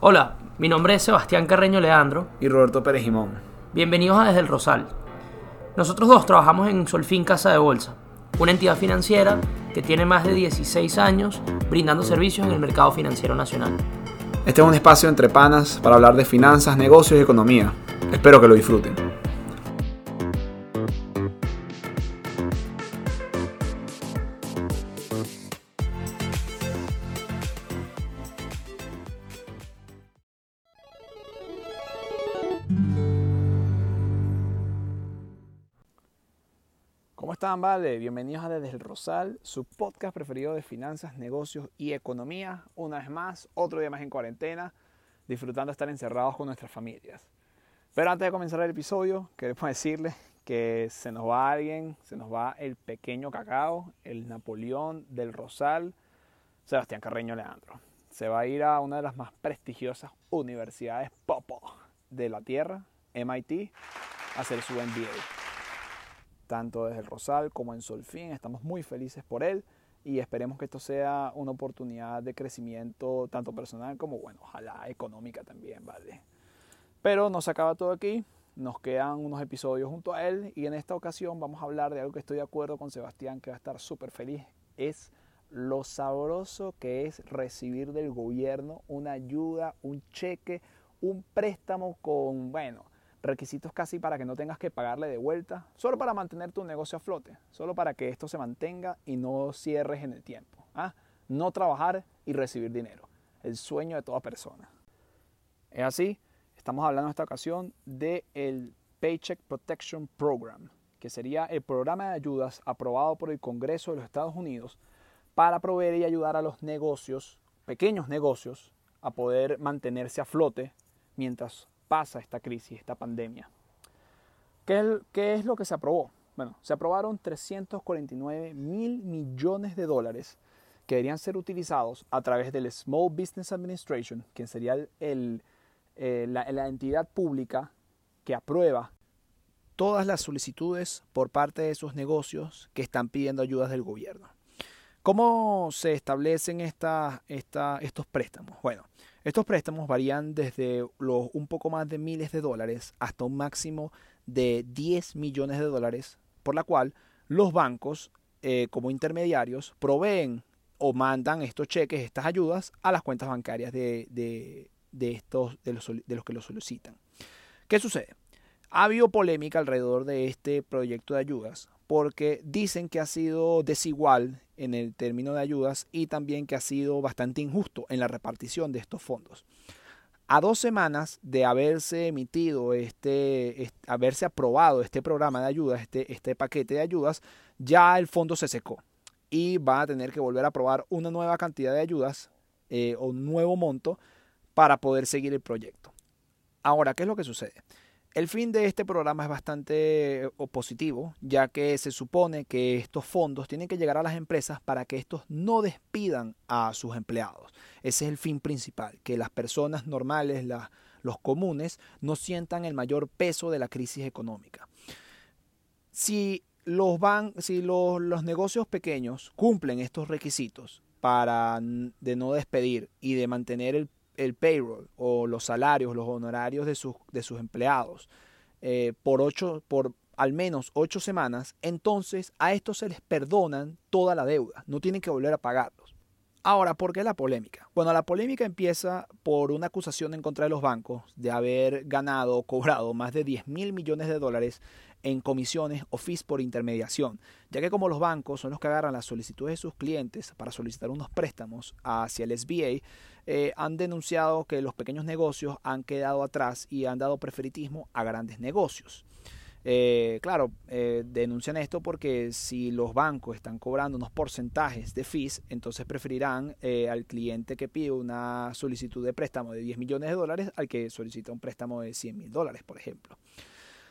Hola, mi nombre es Sebastián Carreño Leandro. Y Roberto Pérez Jimón. Bienvenidos a Desde el Rosal. Nosotros dos trabajamos en Solfín Casa de Bolsa, una entidad financiera que tiene más de 16 años brindando servicios en el mercado financiero nacional. Este es un espacio entre panas para hablar de finanzas, negocios y economía. Espero que lo disfruten. Están, vale? Bienvenidos a Desde el Rosal, su podcast preferido de finanzas, negocios y economía. Una vez más, otro día más en cuarentena, disfrutando de estar encerrados con nuestras familias. Pero antes de comenzar el episodio, queremos decirles que se nos va alguien, se nos va el pequeño cacao, el Napoleón del Rosal, Sebastián Carreño Leandro. Se va a ir a una de las más prestigiosas universidades popo de la Tierra, MIT, a hacer su MBA tanto desde el Rosal como en Solfín. Estamos muy felices por él y esperemos que esto sea una oportunidad de crecimiento tanto personal como, bueno, ojalá económica también, ¿vale? Pero no se acaba todo aquí, nos quedan unos episodios junto a él y en esta ocasión vamos a hablar de algo que estoy de acuerdo con Sebastián, que va a estar súper feliz, es lo sabroso que es recibir del gobierno una ayuda, un cheque, un préstamo con, bueno, requisitos casi para que no tengas que pagarle de vuelta, solo para mantener tu negocio a flote, solo para que esto se mantenga y no cierres en el tiempo. ¿ah? No trabajar y recibir dinero, el sueño de toda persona. Es así, estamos hablando en esta ocasión del Paycheck Protection Program, que sería el programa de ayudas aprobado por el Congreso de los Estados Unidos para proveer y ayudar a los negocios, pequeños negocios, a poder mantenerse a flote mientras pasa esta crisis, esta pandemia. ¿Qué es, lo que se aprobó? Bueno, se aprobaron 349 mil millones de dólares que deberían ser utilizados a través del Small Business Administration, que sería eh, la, entidad pública que aprueba todas las solicitudes por parte de esos negocios que están pidiendo ayudas del gobierno. ¿Cómo se establecen esta, esta, estos préstamos? Bueno, estos préstamos varían desde los un poco más de miles de dólares hasta un máximo de 10 millones de dólares, por la cual los bancos eh, como intermediarios proveen o mandan estos cheques, estas ayudas a las cuentas bancarias de, de, de estos, de los, de los que lo solicitan. ¿Qué sucede? Ha habido polémica alrededor de este proyecto de ayudas porque dicen que ha sido desigual en el término de ayudas y también que ha sido bastante injusto en la repartición de estos fondos. A dos semanas de haberse emitido este, haberse aprobado este programa de ayudas, este, este paquete de ayudas, ya el fondo se secó y va a tener que volver a aprobar una nueva cantidad de ayudas eh, o un nuevo monto para poder seguir el proyecto. Ahora, ¿qué es lo que sucede? El fin de este programa es bastante eh, positivo, ya que se supone que estos fondos tienen que llegar a las empresas para que estos no despidan a sus empleados. Ese es el fin principal, que las personas normales, los comunes, no sientan el mayor peso de la crisis económica. Si los, van, si los, los negocios pequeños cumplen estos requisitos para de no despedir y de mantener el el payroll o los salarios, los honorarios de sus, de sus empleados eh, por, ocho, por al menos ocho semanas, entonces a estos se les perdonan toda la deuda, no tienen que volver a pagarlos. Ahora, ¿por qué la polémica? Bueno, la polémica empieza por una acusación en contra de los bancos de haber ganado o cobrado más de 10 mil millones de dólares en comisiones o fees por intermediación, ya que como los bancos son los que agarran las solicitudes de sus clientes para solicitar unos préstamos hacia el SBA, eh, han denunciado que los pequeños negocios han quedado atrás y han dado preferitismo a grandes negocios. Eh, claro, eh, denuncian esto porque si los bancos están cobrando unos porcentajes de fees, entonces preferirán al cliente que pide una solicitud de préstamo de 10 millones de dólares al que solicita un préstamo de 100 mil dólares, por ejemplo.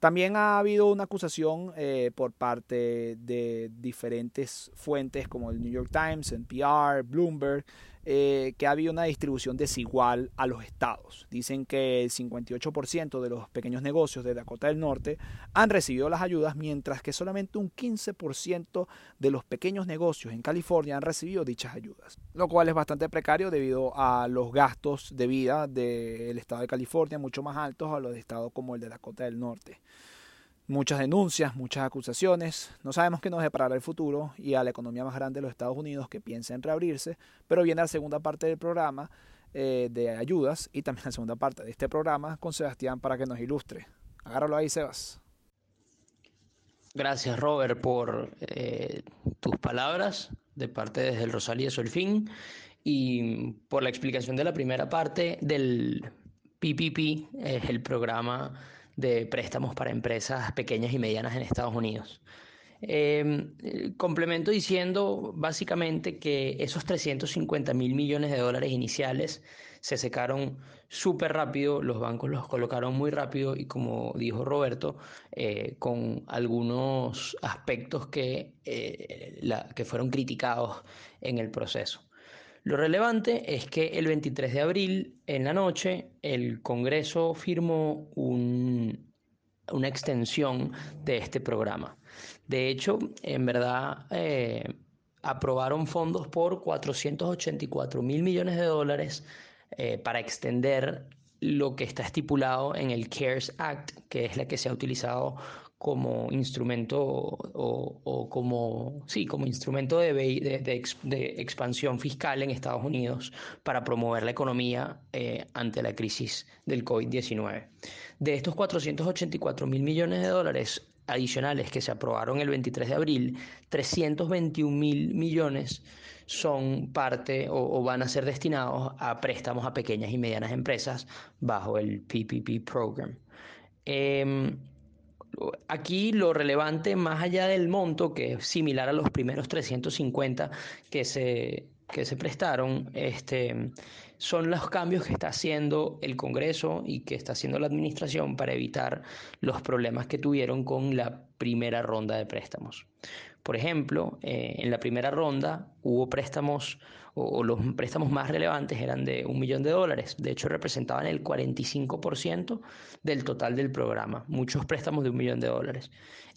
También ha habido una acusación eh, por parte de diferentes fuentes como el New York Times, NPR, Bloomberg, eh, que había una distribución desigual a los estados. Dicen que el 58% de los pequeños negocios de Dakota del Norte han recibido las ayudas, mientras que solamente un 15% de los pequeños negocios en California han recibido dichas ayudas, lo cual es bastante precario debido a los gastos de vida del estado de California mucho más altos a los de estados como el de Dakota del Norte muchas denuncias, muchas acusaciones. No sabemos qué nos deparará el futuro y a la economía más grande de los Estados Unidos que piensa en reabrirse, pero viene la segunda parte del programa eh, de ayudas y también la segunda parte de este programa con Sebastián para que nos ilustre. Agárralo ahí, Sebas. Gracias, Robert, por eh, tus palabras de parte desde el Rosalía Solfín y por la explicación de la primera parte del PPP, es el programa de préstamos para empresas pequeñas y medianas en Estados Unidos. Em, complemento diciendo básicamente que esos 350 mil millones de dólares iniciales se secaron súper rápido, los bancos los colocaron muy rápido y como dijo Roberto, eh, con algunos aspectos que, eh, que fueron criticados en el proceso. Lo relevante es que el 23 de abril, en la noche, el Congreso firmó una extensión de este programa. De hecho, en verdad, eh, aprobaron fondos por 484 mil millones de dólares eh, para extender lo que está estipulado en el CARES Act, que es la que se ha utilizado como instrumento o, como, sí, como instrumento de, de, expansión fiscal en Estados Unidos para promover la economía eh, ante la crisis del COVID-19. De estos 484 mil millones de dólares adicionales que se aprobaron el 23 de abril, 321 mil millones son parte o, van a ser destinados a préstamos a pequeñas y medianas empresas bajo el PPP Program. Em, Aquí lo relevante, más allá del monto, que es similar a los primeros 350 que se, que se prestaron, este, son los cambios que está haciendo el Congreso y que está haciendo la Administración para evitar los problemas que tuvieron con la primera ronda de préstamos. Por ejemplo, eh, en la primera ronda hubo préstamos o, los préstamos más relevantes eran de un millón de dólares. De hecho, representaban el 45% del total del programa. Muchos préstamos de un millón de dólares.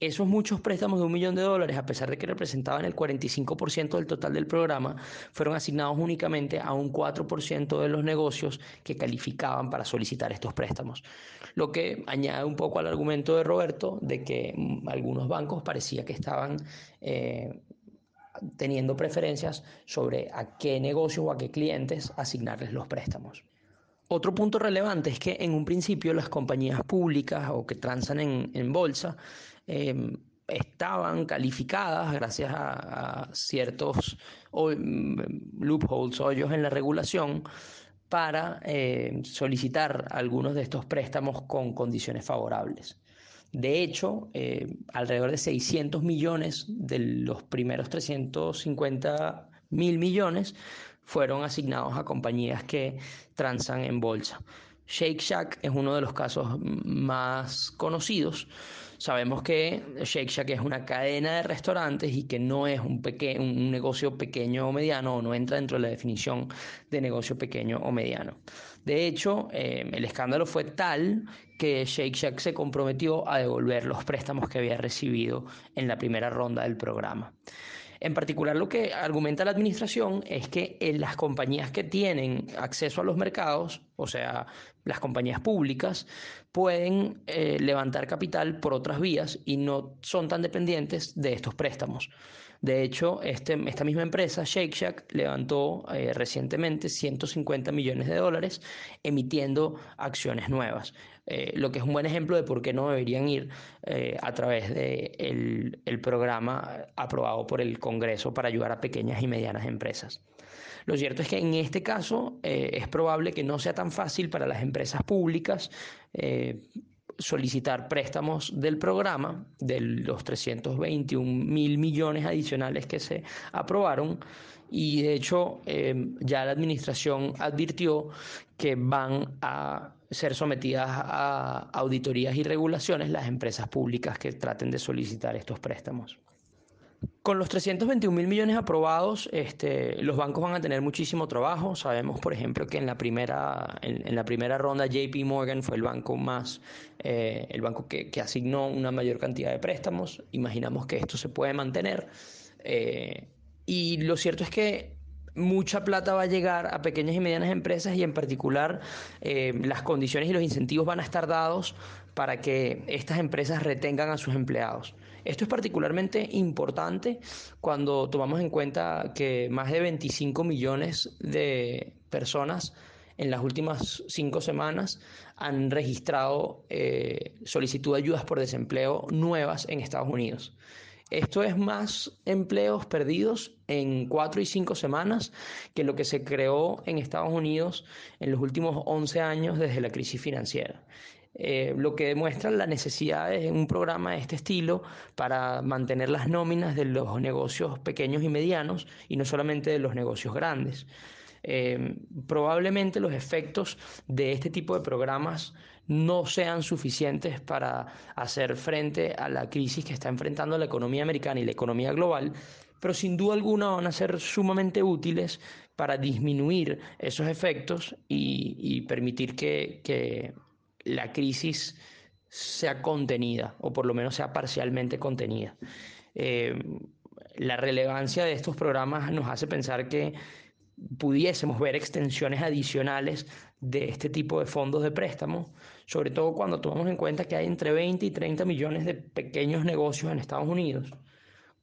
Esos muchos préstamos de un millón de dólares, a pesar de que representaban el 45% del total del programa, fueron asignados únicamente a un 4% de los negocios que calificaban para solicitar estos préstamos. Lo que añade un poco al argumento de Roberto de que mm, algunos bancos parecía que estaban eh, teniendo preferencias sobre a qué negocio o a qué clientes asignarles los préstamos. Otro punto relevante es que en un principio las compañías públicas o que transan en, bolsa em, estaban calificadas gracias a, ciertos mm, loopholes o hoyos en la regulación para eh, solicitar algunos de estos préstamos con condiciones favorables. De hecho, eh, alrededor de 600 millones de los primeros 350 mil millones fueron asignados a compañías que transan en bolsa. Shake Shack es uno de los casos más conocidos. Sabemos que Shake Shack es una cadena de restaurantes y que no es un, un negocio pequeño o mediano o no entra dentro de la definición de negocio pequeño o mediano. De hecho, eh, el escándalo fue tal que Shake Shack se comprometió a devolver los préstamos que había recibido en la primera ronda del programa. En particular, lo que argumenta la administración es que en las compañías que tienen acceso a los mercados, o sea, las compañías públicas, pueden eh, levantar capital por otras vías y no son tan dependientes de estos préstamos. De hecho, este, esta misma empresa, Shake Shack, levantó eh, recientemente 150 millones de dólares emitiendo acciones nuevas, eh, lo que es un buen ejemplo de por qué no deberían ir eh, a través del de el programa aprobado por el Congreso para ayudar a pequeñas y medianas empresas. Lo cierto es que en este caso es probable que no sea tan fácil para las empresas públicas solicitar préstamos del programa, de los 321 mil millones adicionales que se aprobaron, y de hecho eh, ya la administración advirtió que van a ser sometidas a auditorías y regulaciones las empresas públicas que traten de solicitar estos préstamos. Con los 321 mil millones aprobados, este, los bancos van a tener muchísimo trabajo. Sabemos, por ejemplo, que en la primera, en, la primera ronda JP Morgan fue el banco más, eh, el banco que, asignó una mayor cantidad de préstamos. Imaginamos que esto se puede mantener. Eh, y lo cierto es que mucha plata va a llegar a pequeñas y medianas empresas y en particular eh, las condiciones y los incentivos van a estar dados para que estas empresas retengan a sus empleados. Esto es particularmente importante cuando tomamos en cuenta que más de 25 millones de personas en las últimas cinco semanas han registrado eh, solicitud de ayudas por desempleo nuevas en Estados Unidos. Esto es más empleos perdidos en cuatro y cinco semanas que lo que se creó en Estados Unidos en los últimos 11 años desde la crisis financiera. Eh, lo que demuestra la necesidad de un programa de este estilo para mantener las nóminas de los negocios pequeños y medianos y no solamente de los negocios grandes. Eh, probablemente los efectos de este tipo de programas no sean suficientes para hacer frente a la crisis que está enfrentando la economía americana y la economía global, pero sin duda alguna van a ser sumamente útiles para disminuir esos efectos y, permitir que la crisis sea contenida o por lo menos sea parcialmente contenida. Eh, la relevancia de estos programas nos hace pensar que pudiésemos ver extensiones adicionales de este tipo de fondos de préstamo, sobre todo cuando tomamos en cuenta que hay entre 20 y 30 millones de pequeños negocios en Estados Unidos,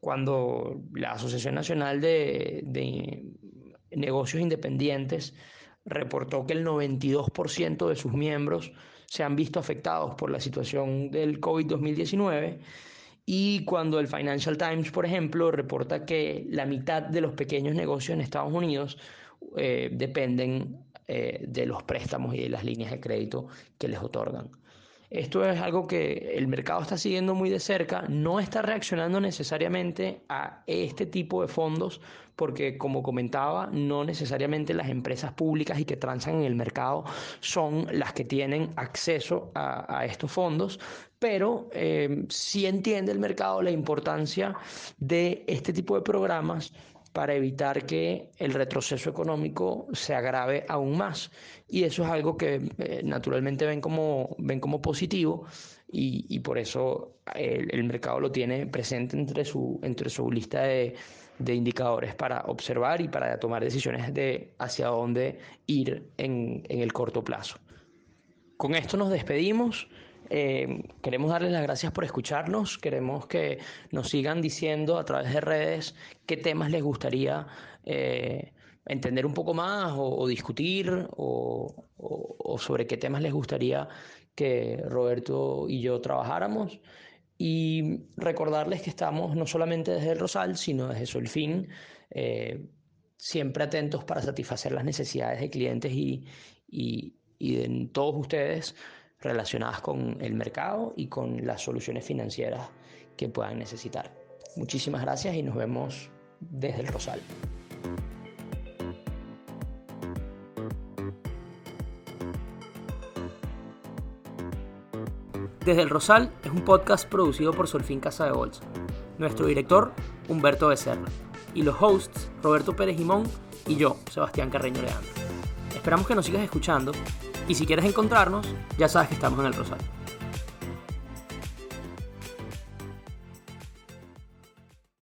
cuando la Asociación Nacional de, de Negocios Independientes reportó que el 92% de sus miembros se han visto afectados por la situación del COVID-2019 y cuando el Financial Times, por ejemplo, reporta que la mitad de los pequeños negocios en Estados Unidos eh, dependen eh, de los préstamos y de las líneas de crédito que les otorgan. Esto es algo que el mercado está siguiendo muy de cerca, no está reaccionando necesariamente a este tipo de fondos porque como comentaba, no necesariamente las empresas públicas y que transan en el mercado son las que tienen acceso a, estos fondos, pero eh, sí entiende el mercado la importancia de este tipo de programas para evitar que el retroceso económico se agrave aún más. Y eso es algo que eh, naturalmente ven como, ven como positivo y, por eso el, mercado lo tiene presente entre su, entre su lista de, indicadores para observar y para tomar decisiones de hacia dónde ir en, en el corto plazo. Con esto nos despedimos. Eh, queremos darles las gracias por escucharnos, queremos que nos sigan diciendo a través de redes qué temas les gustaría eh, entender un poco más o, discutir o, sobre qué temas les gustaría que Roberto y yo trabajáramos. Y recordarles que estamos no solamente desde el Rosal, sino desde Solfin, eh, siempre atentos para satisfacer las necesidades de clientes y, y, y de todos ustedes relacionadas con el mercado y con las soluciones financieras que puedan necesitar. Muchísimas gracias y nos vemos desde el Rosal. Desde el Rosal es un podcast producido por Solfín Casa de Bolsa. Nuestro director, Humberto Becerra. Y los hosts, Roberto Pérez Jimón y yo, Sebastián Carreño Leandro. Esperamos que nos sigas escuchando y si quieres encontrarnos, ya sabes que estamos en el Rosario.